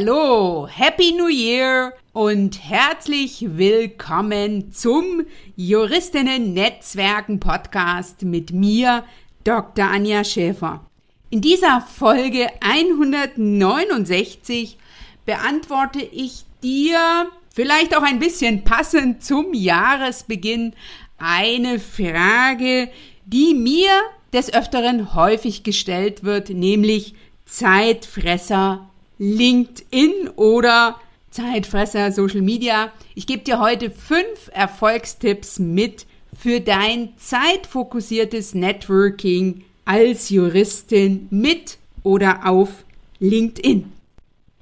Hallo, Happy New Year und herzlich willkommen zum Juristinnen Netzwerken Podcast mit mir, Dr. Anja Schäfer. In dieser Folge 169 beantworte ich dir vielleicht auch ein bisschen passend zum Jahresbeginn eine Frage, die mir des Öfteren häufig gestellt wird, nämlich Zeitfresser LinkedIn oder Zeitfresser Social Media. Ich gebe dir heute fünf Erfolgstipps mit für dein zeitfokussiertes Networking als Juristin mit oder auf LinkedIn.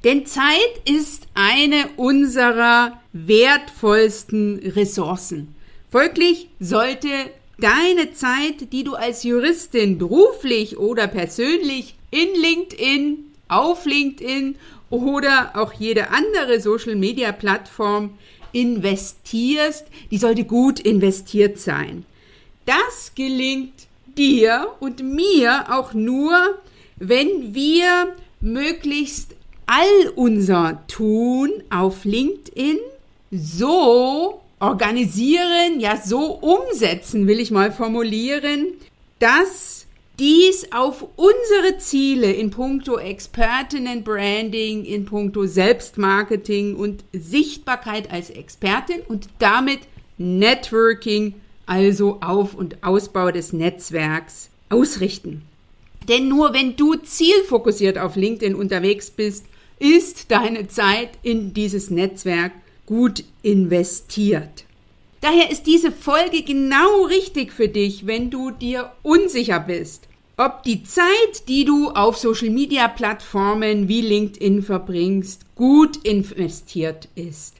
Denn Zeit ist eine unserer wertvollsten Ressourcen. Folglich sollte deine Zeit, die du als Juristin beruflich oder persönlich in LinkedIn auf LinkedIn oder auch jede andere Social-Media-Plattform investierst, die sollte gut investiert sein. Das gelingt dir und mir auch nur, wenn wir möglichst all unser Tun auf LinkedIn so organisieren, ja so umsetzen, will ich mal formulieren, dass dies auf unsere Ziele in puncto Expertinnen-Branding, in puncto Selbstmarketing und Sichtbarkeit als Expertin und damit Networking, also Auf- und Ausbau des Netzwerks, ausrichten. Denn nur wenn du zielfokussiert auf LinkedIn unterwegs bist, ist deine Zeit in dieses Netzwerk gut investiert. Daher ist diese Folge genau richtig für dich, wenn du dir unsicher bist, ob die Zeit, die du auf Social-Media-Plattformen wie LinkedIn verbringst, gut investiert ist.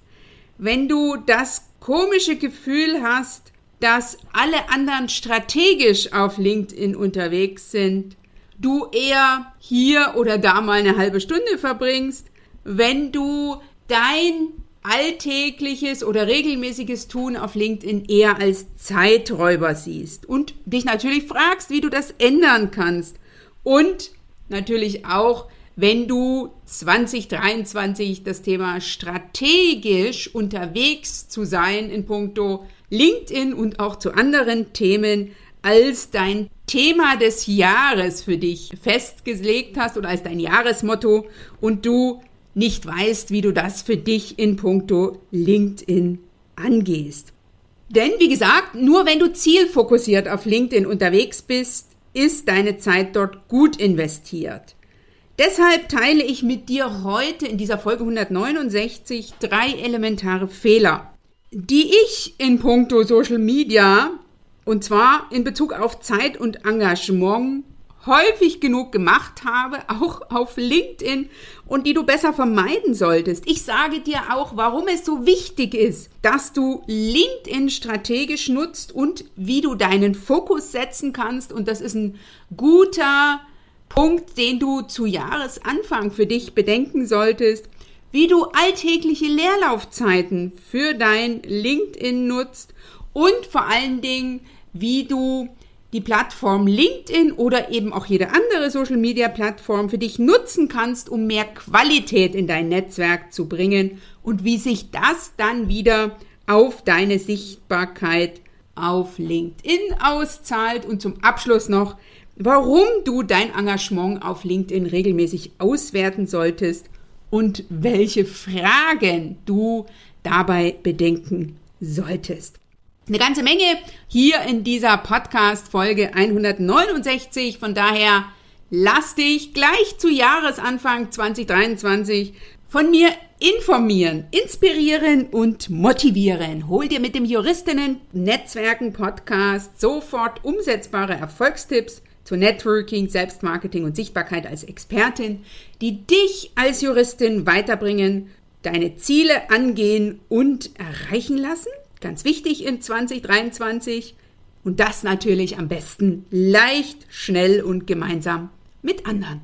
Wenn du das komische Gefühl hast, dass alle anderen strategisch auf LinkedIn unterwegs sind, du eher hier oder da mal eine halbe Stunde verbringst, wenn du dein alltägliches oder regelmäßiges Tun auf LinkedIn eher als Zeiträuber siehst und dich natürlich fragst, wie du das ändern kannst. Und natürlich auch, wenn du 2023 das Thema strategisch unterwegs zu sein in puncto LinkedIn und auch zu anderen Themen als dein Thema des Jahres für dich festgelegt hast oder als dein Jahresmotto und du nicht weißt, wie du das für dich in puncto LinkedIn angehst. Denn wie gesagt, nur wenn du zielfokussiert auf LinkedIn unterwegs bist, ist deine Zeit dort gut investiert. Deshalb teile ich mit dir heute in dieser Folge 169 drei elementare Fehler, die ich in puncto Social Media und zwar in Bezug auf Zeit und Engagement häufig genug gemacht habe, auch auf LinkedIn und die du besser vermeiden solltest. Ich sage dir auch, warum es so wichtig ist, dass du LinkedIn strategisch nutzt und wie du deinen Fokus setzen kannst. Und das ist ein guter Punkt, den du zu Jahresanfang für dich bedenken solltest, wie du alltägliche Leerlaufzeiten für dein LinkedIn nutzt und vor allen Dingen, wie du die Plattform LinkedIn oder eben auch jede andere Social-Media-Plattform für dich nutzen kannst, um mehr Qualität in dein Netzwerk zu bringen und wie sich das dann wieder auf deine Sichtbarkeit auf LinkedIn auszahlt und zum Abschluss noch, warum du dein Engagement auf LinkedIn regelmäßig auswerten solltest und welche Fragen du dabei bedenken solltest. Eine ganze Menge hier in dieser Podcast-Folge 169. Von daher lass dich gleich zu Jahresanfang 2023 von mir informieren, inspirieren und motivieren. Hol dir mit dem Juristinnen Netzwerken Podcast sofort umsetzbare Erfolgstipps zu Networking, Selbstmarketing und Sichtbarkeit als Expertin, die dich als Juristin weiterbringen, deine Ziele angehen und erreichen lassen Ganz wichtig in 2023. Und das natürlich am besten leicht, schnell und gemeinsam mit anderen.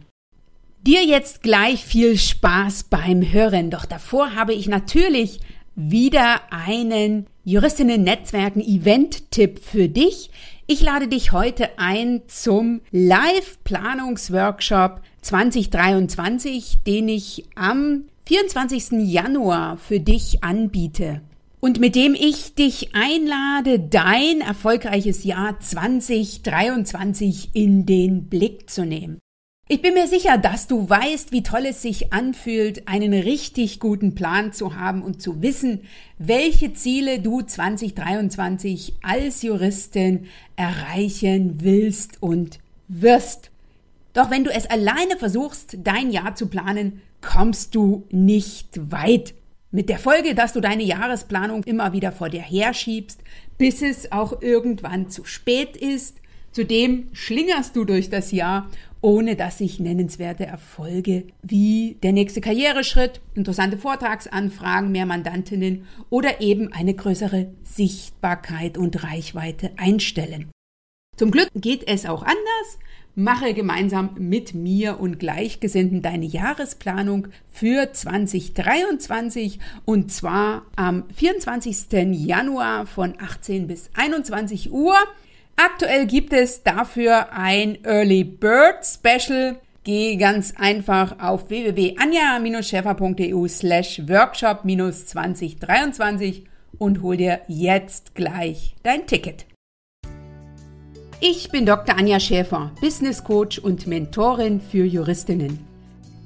Dir jetzt gleich viel Spaß beim Hören. Doch davor habe ich natürlich wieder einen Juristinnen-Netzwerken-Event-Tipp für dich. Ich lade dich heute ein zum Live-Planungsworkshop 2023, den ich am 24. Januar für dich anbiete und mit dem ich dich einlade, dein erfolgreiches Jahr 2023 in den Blick zu nehmen. Ich bin mir sicher, dass du weißt, wie toll es sich anfühlt, einen richtig guten Plan zu haben und zu wissen, welche Ziele du 2023 als Juristin erreichen willst und wirst. Doch wenn du es alleine versuchst, dein Jahr zu planen, kommst du nicht weit. Mit der Folge, dass du deine Jahresplanung immer wieder vor dir herschiebst, bis es auch irgendwann zu spät ist. Zudem schlingerst du durch das Jahr ohne dass sich nennenswerte Erfolge wie der nächste Karriereschritt, interessante Vortragsanfragen, mehr Mandantinnen oder eben eine größere Sichtbarkeit und Reichweite einstellen. Zum Glück geht es auch anders. Mache gemeinsam mit mir und Gleichgesinnten deine Jahresplanung für 2023 und zwar am 24. Januar von 18 bis 21 Uhr. Aktuell gibt es dafür ein Early Bird Special. Geh ganz einfach auf www.anja-schäfer.eu slash workshop 2023 und hol dir jetzt gleich dein Ticket. Ich bin Dr. Anja Schäfer, Business Coach und Mentorin für Juristinnen.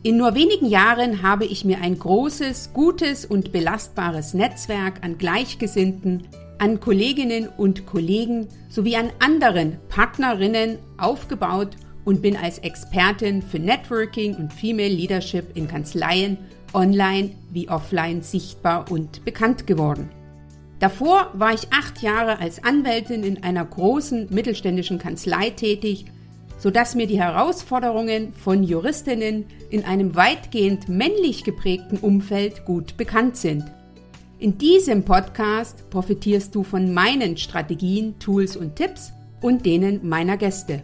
In nur wenigen Jahren habe ich mir ein großes, gutes und belastbares Netzwerk an Gleichgesinnten an Kolleginnen und Kollegen sowie an anderen Partnerinnen aufgebaut und bin als Expertin für Networking und Female Leadership in Kanzleien online wie offline sichtbar und bekannt geworden. Davor war ich acht Jahre als Anwältin in einer großen mittelständischen Kanzlei tätig, sodass mir die Herausforderungen von Juristinnen in einem weitgehend männlich geprägten Umfeld gut bekannt sind. In diesem Podcast profitierst du von meinen Strategien, Tools und Tipps und denen meiner Gäste.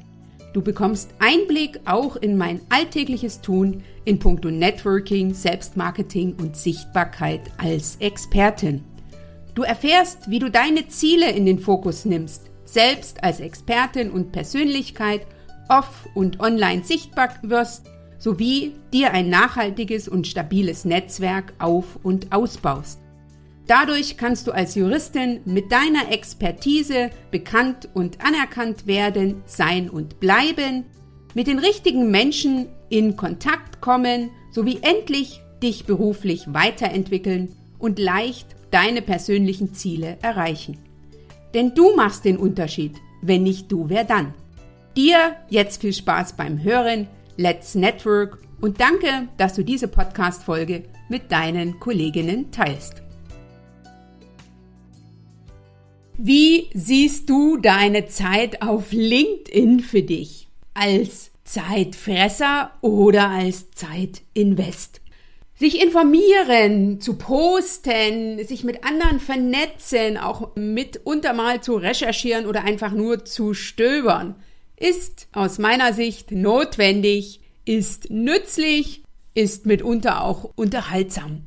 Du bekommst Einblick auch in mein alltägliches Tun in puncto Networking, Selbstmarketing und Sichtbarkeit als Expertin. Du erfährst, wie du deine Ziele in den Fokus nimmst, selbst als Expertin und Persönlichkeit off- und online sichtbar wirst, sowie dir ein nachhaltiges und stabiles Netzwerk auf- und ausbaust. Dadurch kannst du als Juristin mit deiner Expertise bekannt und anerkannt werden, sein und bleiben, mit den richtigen Menschen in Kontakt kommen sowie endlich dich beruflich weiterentwickeln und leicht deine persönlichen Ziele erreichen. Denn du machst den Unterschied. Wenn nicht du, wer dann? Dir jetzt viel Spaß beim Hören. Let's Network und danke, dass du diese Podcast-Folge mit deinen Kolleginnen teilst. Wie siehst du deine Zeit auf LinkedIn für dich? Als Zeitfresser oder als Zeitinvest? Sich informieren, zu posten, sich mit anderen vernetzen, auch mitunter mal zu recherchieren oder einfach nur zu stöbern, ist aus meiner Sicht notwendig, ist nützlich, ist mitunter auch unterhaltsam.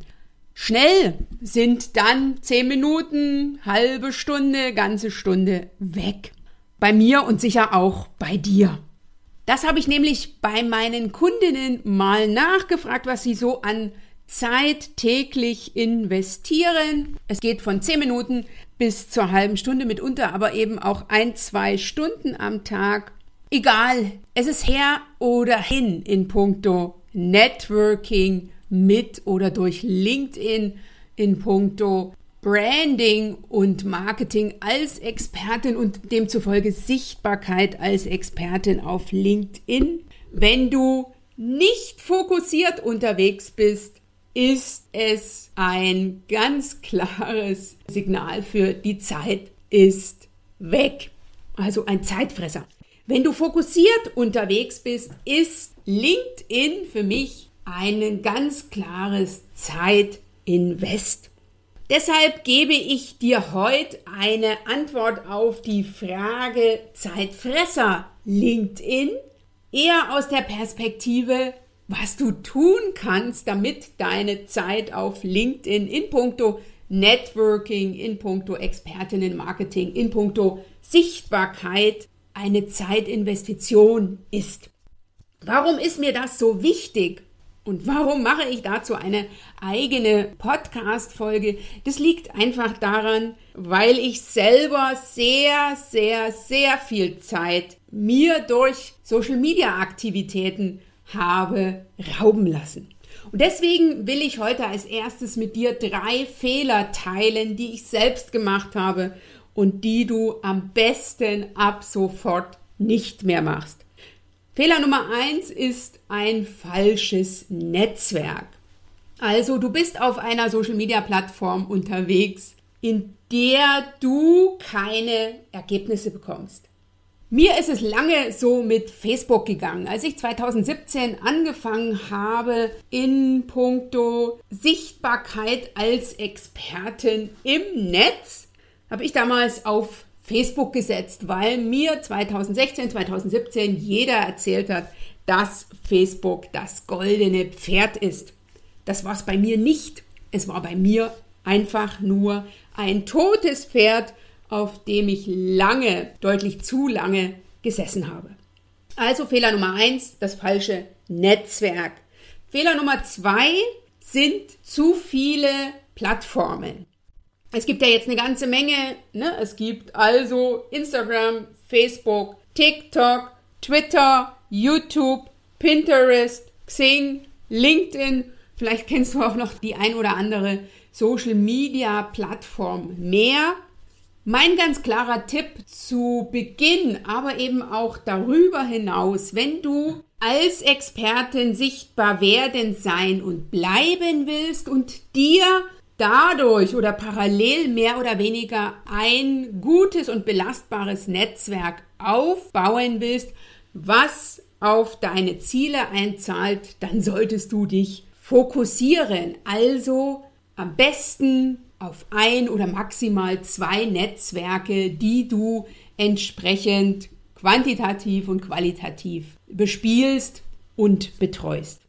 Schnell sind dann zehn Minuten, halbe Stunde, ganze Stunde weg. Bei mir und sicher auch bei dir. Das habe ich nämlich bei meinen Kundinnen mal nachgefragt, was sie so an Zeit täglich investieren. Es geht von zehn Minuten bis zur halben Stunde mitunter, aber eben auch ein, zwei Stunden am Tag. Egal, es ist her oder hin in puncto Networking, mit oder durch LinkedIn in puncto Branding und Marketing als Expertin und demzufolge Sichtbarkeit als Expertin auf LinkedIn. Wenn du nicht fokussiert unterwegs bist, ist es ein ganz klares Signal für die Zeit ist weg. Also ein Zeitfresser. Wenn du fokussiert unterwegs bist, ist LinkedIn für mich ein ganz klares Zeitinvest. Deshalb gebe ich dir heute eine Antwort auf die Frage Zeitfresser LinkedIn eher aus der Perspektive, was du tun kannst, damit deine Zeit auf LinkedIn in puncto Networking, in puncto Expertinnenmarketing, in puncto Sichtbarkeit eine Zeitinvestition ist. Warum ist mir das so wichtig? Und warum mache ich dazu eine eigene Podcast-Folge? Das liegt einfach daran, weil ich selber sehr, sehr, sehr viel Zeit mir durch Social-Media-Aktivitäten habe rauben lassen. Und deswegen will ich heute als erstes mit dir drei Fehler teilen, die ich selbst gemacht habe und die du am besten ab sofort nicht mehr machst. Fehler Nummer eins ist ein falsches Netzwerk. Also du bist auf einer Social-Media-Plattform unterwegs, in der du keine Ergebnisse bekommst. Mir ist es lange so mit Facebook gegangen. Als ich 2017 angefangen habe in puncto Sichtbarkeit als Expertin im Netz, habe ich damals auf Facebook gesetzt, weil mir 2016, 2017 jeder erzählt hat, dass Facebook das goldene Pferd ist. Das war es bei mir nicht. Es war bei mir einfach nur ein totes Pferd, auf dem ich lange, deutlich zu lange gesessen habe. Also Fehler Nummer eins, das falsche Netzwerk. Fehler Nummer zwei sind zu viele Plattformen. Es gibt ja jetzt eine ganze Menge. Ne? Es gibt also Instagram, Facebook, TikTok, Twitter, YouTube, Pinterest, Xing, LinkedIn. Vielleicht kennst du auch noch die ein oder andere Social Media Plattform mehr. Mein ganz klarer Tipp zu Beginn, aber eben auch darüber hinaus, wenn du als Expertin sichtbar werden, sein und bleiben willst und dir dadurch oder parallel mehr oder weniger ein gutes und belastbares Netzwerk aufbauen willst, was auf deine Ziele einzahlt, dann solltest du dich fokussieren. Also am besten auf ein oder maximal zwei Netzwerke, die du entsprechend quantitativ und qualitativ bespielst und betreust.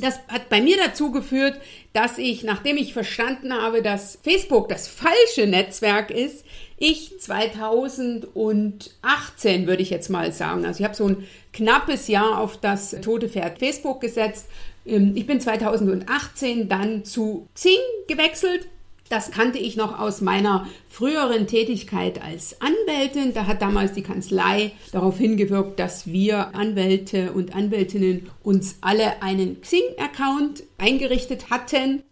Das hat bei mir dazu geführt, dass ich, nachdem ich verstanden habe, dass Facebook das falsche Netzwerk ist, ich 2018 würde ich jetzt mal sagen, also ich habe so ein knappes Jahr auf das tote Pferd Facebook gesetzt. Ähm, ich bin 2018 dann zu Xing gewechselt das kannte ich noch aus meiner früheren Tätigkeit als Anwältin. Da hat damals die Kanzlei darauf hingewirkt, dass wir Anwälte und Anwältinnen uns alle einen Xing-Account eingerichtet hatten.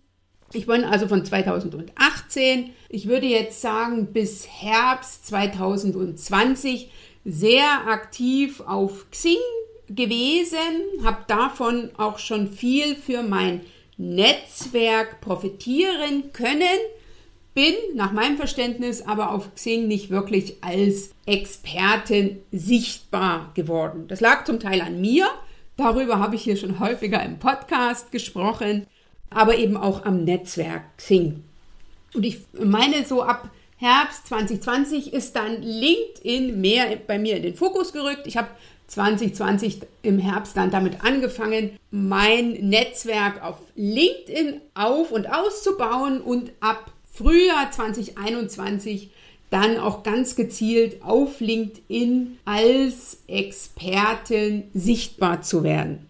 Ich bin also von 2018, ich würde jetzt sagen bis Herbst 2020 sehr aktiv auf Xing gewesen, habe davon auch schon viel für mein Netzwerk profitieren können, bin nach meinem Verständnis aber auf Xing nicht wirklich als Expertin sichtbar geworden. Das lag zum Teil an mir, darüber habe ich hier schon häufiger im Podcast gesprochen, aber eben auch am Netzwerk Xing. Und ich meine, so ab Herbst 2020 ist dann LinkedIn mehr bei mir in den Fokus gerückt. Ich habe 2020 im Herbst dann damit angefangen, mein Netzwerk auf LinkedIn auf und auszubauen und ab Frühjahr 2021 dann auch ganz gezielt auf LinkedIn als Expertin sichtbar zu werden.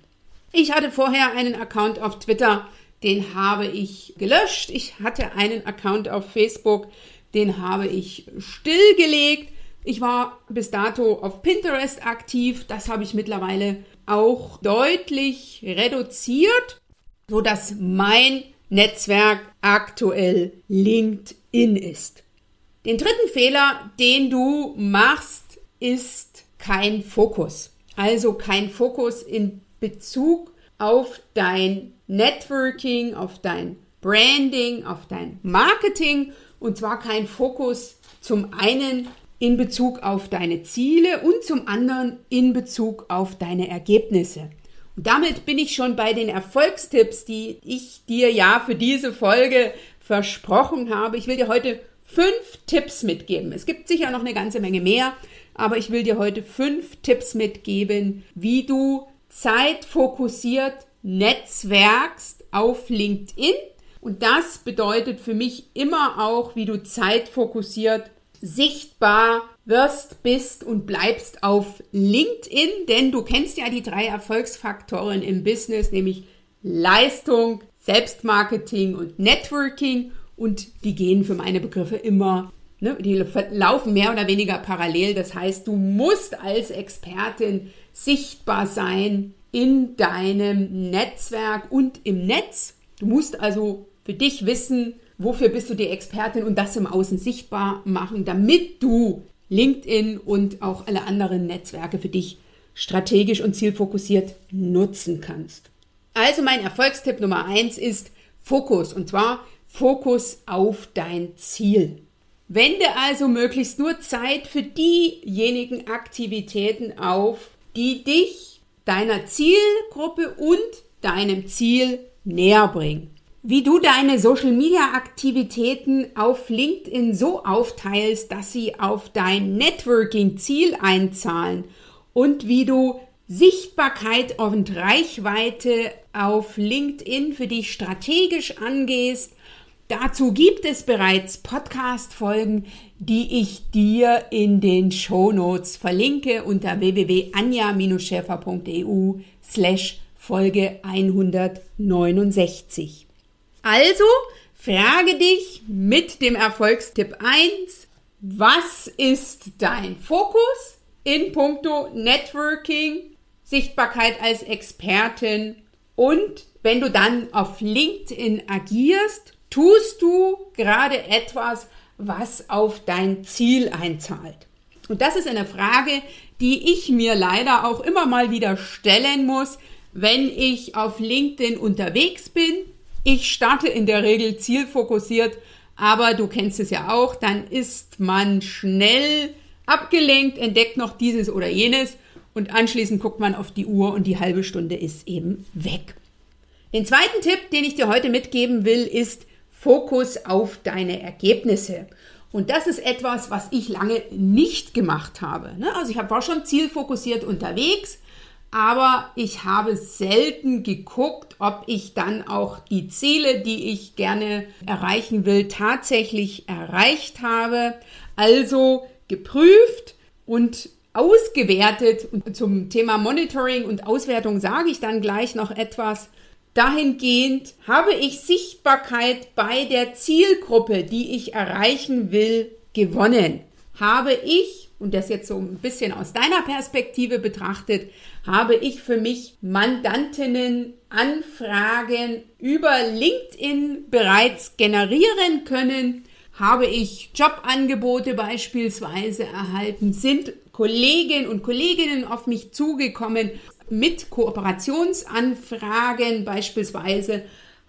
Ich hatte vorher einen Account auf Twitter, den habe ich gelöscht. Ich hatte einen Account auf Facebook, den habe ich stillgelegt ich war bis dato auf Pinterest aktiv. Das habe ich mittlerweile auch deutlich reduziert, so dass mein Netzwerk aktuell LinkedIn ist. Den dritten Fehler, den du machst, ist kein Fokus. Also kein Fokus in Bezug auf dein Networking, auf dein Branding, auf dein Marketing und zwar kein Fokus zum einen in Bezug auf deine Ziele und zum anderen in Bezug auf deine Ergebnisse. Und damit bin ich schon bei den Erfolgstipps, die ich dir ja für diese Folge versprochen habe. Ich will dir heute fünf Tipps mitgeben. Es gibt sicher noch eine ganze Menge mehr, aber ich will dir heute fünf Tipps mitgeben, wie du zeitfokussiert netzwerkst auf LinkedIn. Und das bedeutet für mich immer auch, wie du zeitfokussiert sichtbar wirst, bist und bleibst auf LinkedIn, denn du kennst ja die drei Erfolgsfaktoren im Business, nämlich Leistung, Selbstmarketing und Networking und die gehen für meine Begriffe immer, ne, die laufen mehr oder weniger parallel. Das heißt, du musst als Expertin sichtbar sein in deinem Netzwerk und im Netz. Du musst also für dich wissen, wofür bist du die Expertin und das im Außen sichtbar machen, damit du LinkedIn und auch alle anderen Netzwerke für dich strategisch und zielfokussiert nutzen kannst. Also mein Erfolgstipp Nummer eins ist Fokus und zwar Fokus auf dein Ziel. Wende also möglichst nur Zeit für diejenigen Aktivitäten auf, die dich deiner Zielgruppe und deinem Ziel näher bringen. Wie du deine Social-Media-Aktivitäten auf LinkedIn so aufteilst, dass sie auf dein Networking-Ziel einzahlen und wie du Sichtbarkeit und Reichweite auf LinkedIn für dich strategisch angehst. Dazu gibt es bereits Podcast-Folgen, die ich dir in den Show Notes verlinke unter www.anja-schäfer.eu slash Folge 169. Also frage dich mit dem Erfolgstipp 1, was ist dein Fokus in puncto Networking, Sichtbarkeit als Expertin und wenn du dann auf LinkedIn agierst, tust du gerade etwas, was auf dein Ziel einzahlt. Und das ist eine Frage, die ich mir leider auch immer mal wieder stellen muss, wenn ich auf LinkedIn unterwegs bin. Ich starte in der Regel zielfokussiert, aber du kennst es ja auch, dann ist man schnell abgelenkt, entdeckt noch dieses oder jenes und anschließend guckt man auf die Uhr und die halbe Stunde ist eben weg. Den zweiten Tipp, den ich dir heute mitgeben will, ist Fokus auf deine Ergebnisse. Und das ist etwas, was ich lange nicht gemacht habe. Ne? Also ich war schon zielfokussiert unterwegs, aber ich habe selten geguckt, ob ich dann auch die Ziele, die ich gerne erreichen will, tatsächlich erreicht habe. Also geprüft und ausgewertet. Und zum Thema Monitoring und Auswertung sage ich dann gleich noch etwas. Dahingehend habe ich Sichtbarkeit bei der Zielgruppe, die ich erreichen will, gewonnen. Habe ich, und das jetzt so ein bisschen aus deiner Perspektive betrachtet, habe ich für mich Mandantinnen Anfragen über LinkedIn bereits generieren können, habe ich Jobangebote beispielsweise erhalten, sind Kolleginnen und Kolleginnen auf mich zugekommen mit Kooperationsanfragen beispielsweise,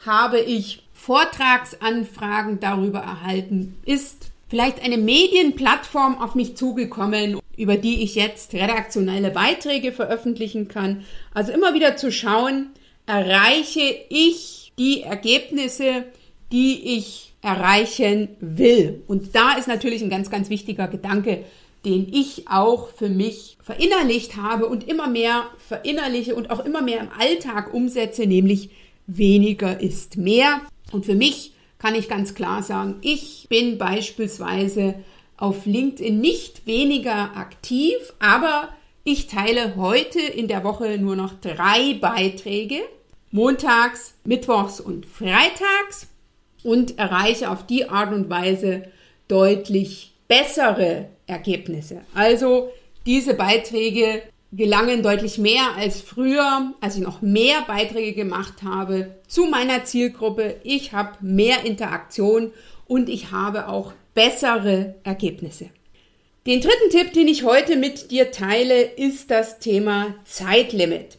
habe ich Vortragsanfragen darüber erhalten, ist vielleicht eine Medienplattform auf mich zugekommen, über die ich jetzt redaktionelle Beiträge veröffentlichen kann. Also immer wieder zu schauen, erreiche ich die Ergebnisse, die ich erreichen will. Und da ist natürlich ein ganz, ganz wichtiger Gedanke, den ich auch für mich verinnerlicht habe und immer mehr verinnerliche und auch immer mehr im Alltag umsetze, nämlich weniger ist mehr. Und für mich kann ich ganz klar sagen, ich bin beispielsweise auf LinkedIn nicht weniger aktiv, aber ich teile heute in der Woche nur noch drei Beiträge. Montags, Mittwochs und Freitags und erreiche auf die Art und Weise deutlich bessere Ergebnisse. Also diese Beiträge gelangen deutlich mehr als früher, als ich noch mehr Beiträge gemacht habe zu meiner Zielgruppe. Ich habe mehr Interaktion und ich habe auch bessere Ergebnisse. Den dritten Tipp, den ich heute mit dir teile, ist das Thema Zeitlimit.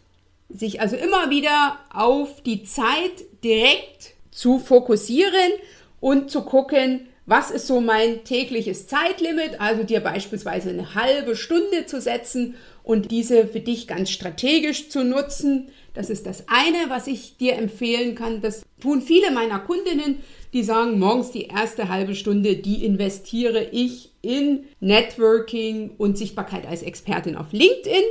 Sich also immer wieder auf die Zeit direkt zu fokussieren und zu gucken, was ist so mein tägliches Zeitlimit, also dir beispielsweise eine halbe Stunde zu setzen und diese für dich ganz strategisch zu nutzen. Das ist das eine, was ich dir empfehlen kann. Das tun viele meiner Kundinnen, die sagen, morgens die erste halbe Stunde, die investiere ich in Networking und Sichtbarkeit als Expertin auf LinkedIn.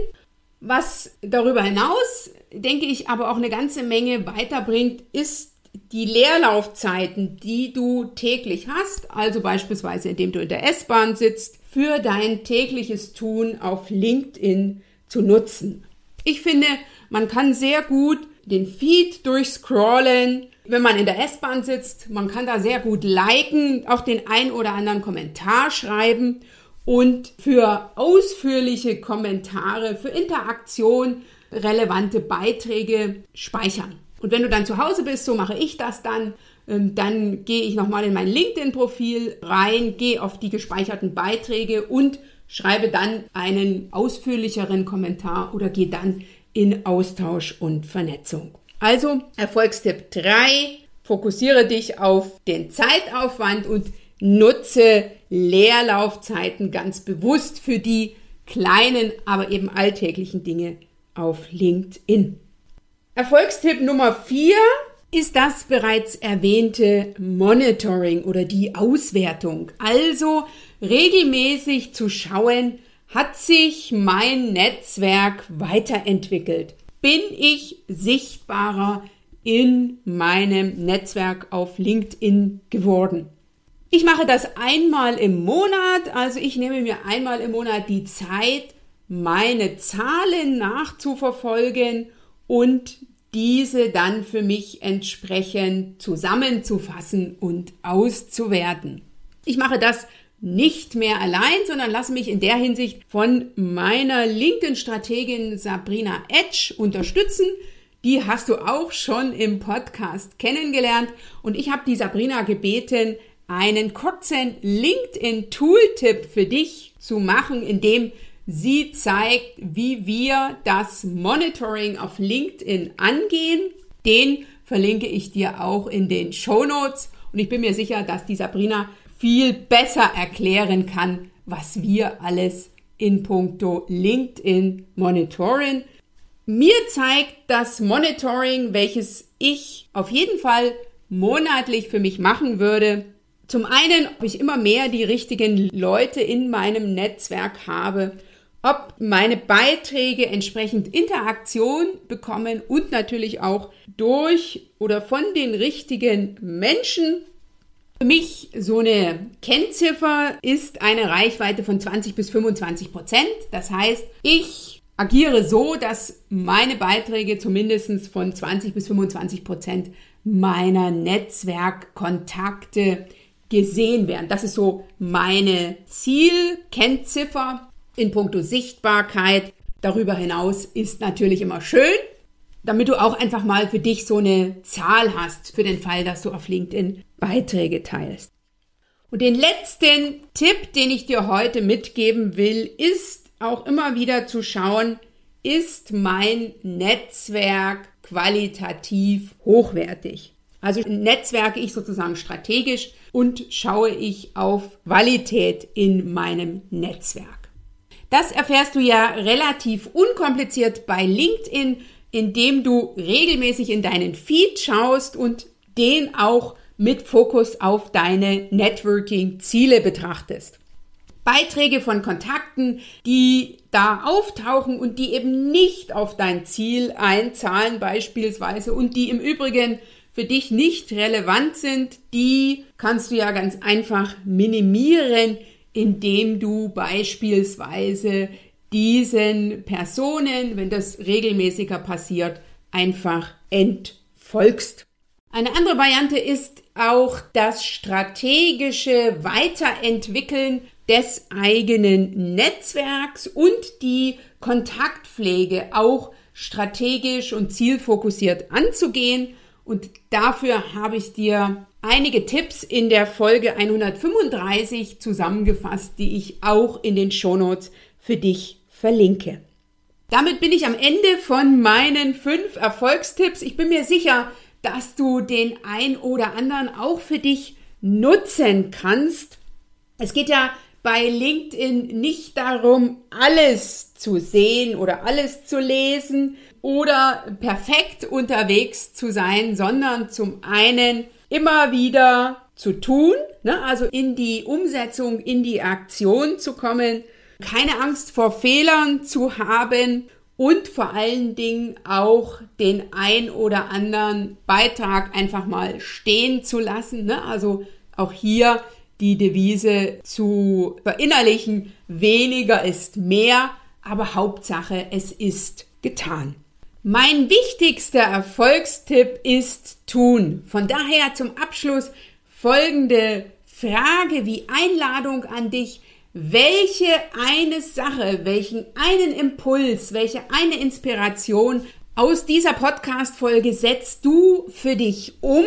Was darüber hinaus, denke ich, aber auch eine ganze Menge weiterbringt, ist die Leerlaufzeiten, die du täglich hast, also beispielsweise indem du in der S-Bahn sitzt, für dein tägliches Tun auf LinkedIn zu nutzen. Ich finde, man kann sehr gut den Feed durchscrollen, wenn man in der S-Bahn sitzt. Man kann da sehr gut liken, auch den ein oder anderen Kommentar schreiben und für ausführliche Kommentare, für Interaktion relevante Beiträge speichern. Und wenn du dann zu Hause bist, so mache ich das dann, dann gehe ich nochmal in mein LinkedIn-Profil rein, gehe auf die gespeicherten Beiträge und schreibe dann einen ausführlicheren Kommentar oder gehe dann in Austausch und Vernetzung. Also Erfolgstipp 3, fokussiere dich auf den Zeitaufwand und nutze Leerlaufzeiten ganz bewusst für die kleinen, aber eben alltäglichen Dinge auf LinkedIn. Erfolgstipp Nummer 4 ist das bereits erwähnte Monitoring oder die Auswertung. Also regelmäßig zu schauen, hat sich mein Netzwerk weiterentwickelt? Bin ich sichtbarer in meinem Netzwerk auf LinkedIn geworden? Ich mache das einmal im Monat, also ich nehme mir einmal im Monat die Zeit, meine Zahlen nachzuverfolgen und diese dann für mich entsprechend zusammenzufassen und auszuwerten. Ich mache das nicht mehr allein, sondern lasse mich in der Hinsicht von meiner LinkedIn-Strategin Sabrina Edge unterstützen. Die hast du auch schon im Podcast kennengelernt und ich habe die Sabrina gebeten, einen kurzen LinkedIn-Tooltip für dich zu machen, in dem sie zeigt, wie wir das Monitoring auf LinkedIn angehen. Den verlinke ich dir auch in den Show Notes und ich bin mir sicher, dass die Sabrina viel besser erklären kann, was wir alles in puncto LinkedIn monitoren. Mir zeigt das Monitoring, welches ich auf jeden Fall monatlich für mich machen würde. Zum einen, ob ich immer mehr die richtigen Leute in meinem Netzwerk habe, ob meine Beiträge entsprechend Interaktion bekommen und natürlich auch durch oder von den richtigen Menschen für mich so eine Kennziffer ist eine Reichweite von 20 bis 25 Prozent. Das heißt, ich agiere so, dass meine Beiträge zumindest von 20 bis 25 Prozent meiner Netzwerkkontakte gesehen werden. Das ist so meine Zielkennziffer in puncto Sichtbarkeit. Darüber hinaus ist natürlich immer schön, damit du auch einfach mal für dich so eine Zahl hast, für den Fall, dass du auf LinkedIn Beiträge teilst. Und den letzten Tipp, den ich dir heute mitgeben will, ist auch immer wieder zu schauen, ist mein Netzwerk qualitativ hochwertig? Also netzwerke ich sozusagen strategisch und schaue ich auf Qualität in meinem Netzwerk. Das erfährst du ja relativ unkompliziert bei LinkedIn indem du regelmäßig in deinen Feed schaust und den auch mit Fokus auf deine Networking-Ziele betrachtest. Beiträge von Kontakten, die da auftauchen und die eben nicht auf dein Ziel einzahlen beispielsweise und die im Übrigen für dich nicht relevant sind, die kannst du ja ganz einfach minimieren, indem du beispielsweise diesen Personen, wenn das regelmäßiger passiert, einfach entfolgst. Eine andere Variante ist auch das strategische Weiterentwickeln des eigenen Netzwerks und die Kontaktpflege auch strategisch und zielfokussiert anzugehen. Und dafür habe ich dir einige Tipps in der Folge 135 zusammengefasst, die ich auch in den Shownotes für dich verlinke. Damit bin ich am Ende von meinen fünf Erfolgstipps. Ich bin mir sicher, dass du den ein oder anderen auch für dich nutzen kannst. Es geht ja bei LinkedIn nicht darum, alles zu sehen oder alles zu lesen oder perfekt unterwegs zu sein, sondern zum einen immer wieder zu tun, ne? also in die Umsetzung, in die Aktion zu kommen keine Angst vor Fehlern zu haben und vor allen Dingen auch den ein oder anderen Beitrag einfach mal stehen zu lassen. Ne? Also auch hier die Devise zu verinnerlichen, weniger ist mehr, aber Hauptsache, es ist getan. Mein wichtigster Erfolgstipp ist tun. Von daher zum Abschluss folgende Frage wie Einladung an dich. Welche eine Sache, welchen einen Impuls, welche eine Inspiration aus dieser Podcast-Folge setzt du für dich um,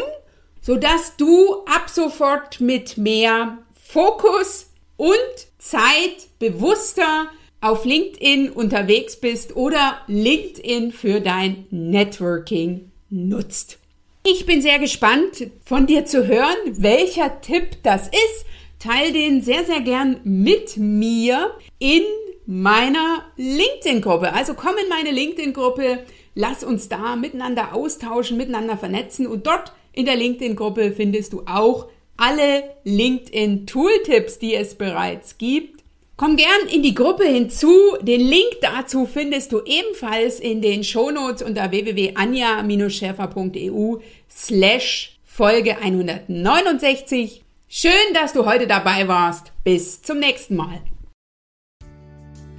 sodass du ab sofort mit mehr Fokus und Zeit bewusster auf LinkedIn unterwegs bist oder LinkedIn für dein Networking nutzt. Ich bin sehr gespannt von dir zu hören, welcher Tipp das ist. Teil den sehr, sehr gern mit mir in meiner LinkedIn-Gruppe. Also komm in meine LinkedIn-Gruppe, lass uns da miteinander austauschen, miteinander vernetzen und dort in der LinkedIn-Gruppe findest du auch alle LinkedIn-Tooltips, die es bereits gibt. Komm gern in die Gruppe hinzu. Den Link dazu findest du ebenfalls in den Shownotes unter www.anja-schäfer.eu slash Folge 169. Schön, dass du heute dabei warst. Bis zum nächsten Mal.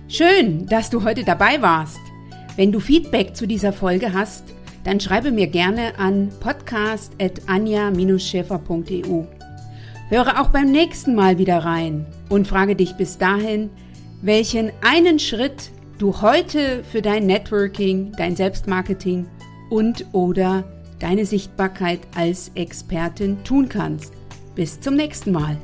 Schön, dass du heute dabei warst. Wenn du Feedback zu dieser Folge hast, dann schreibe mir gerne an podcast.anja-schäfer.eu. Höre auch beim nächsten Mal wieder rein und frage dich bis dahin, welchen einen Schritt du heute für dein Networking, dein Selbstmarketing und oder deine Sichtbarkeit als Expertin tun kannst. Bis zum nächsten Mal.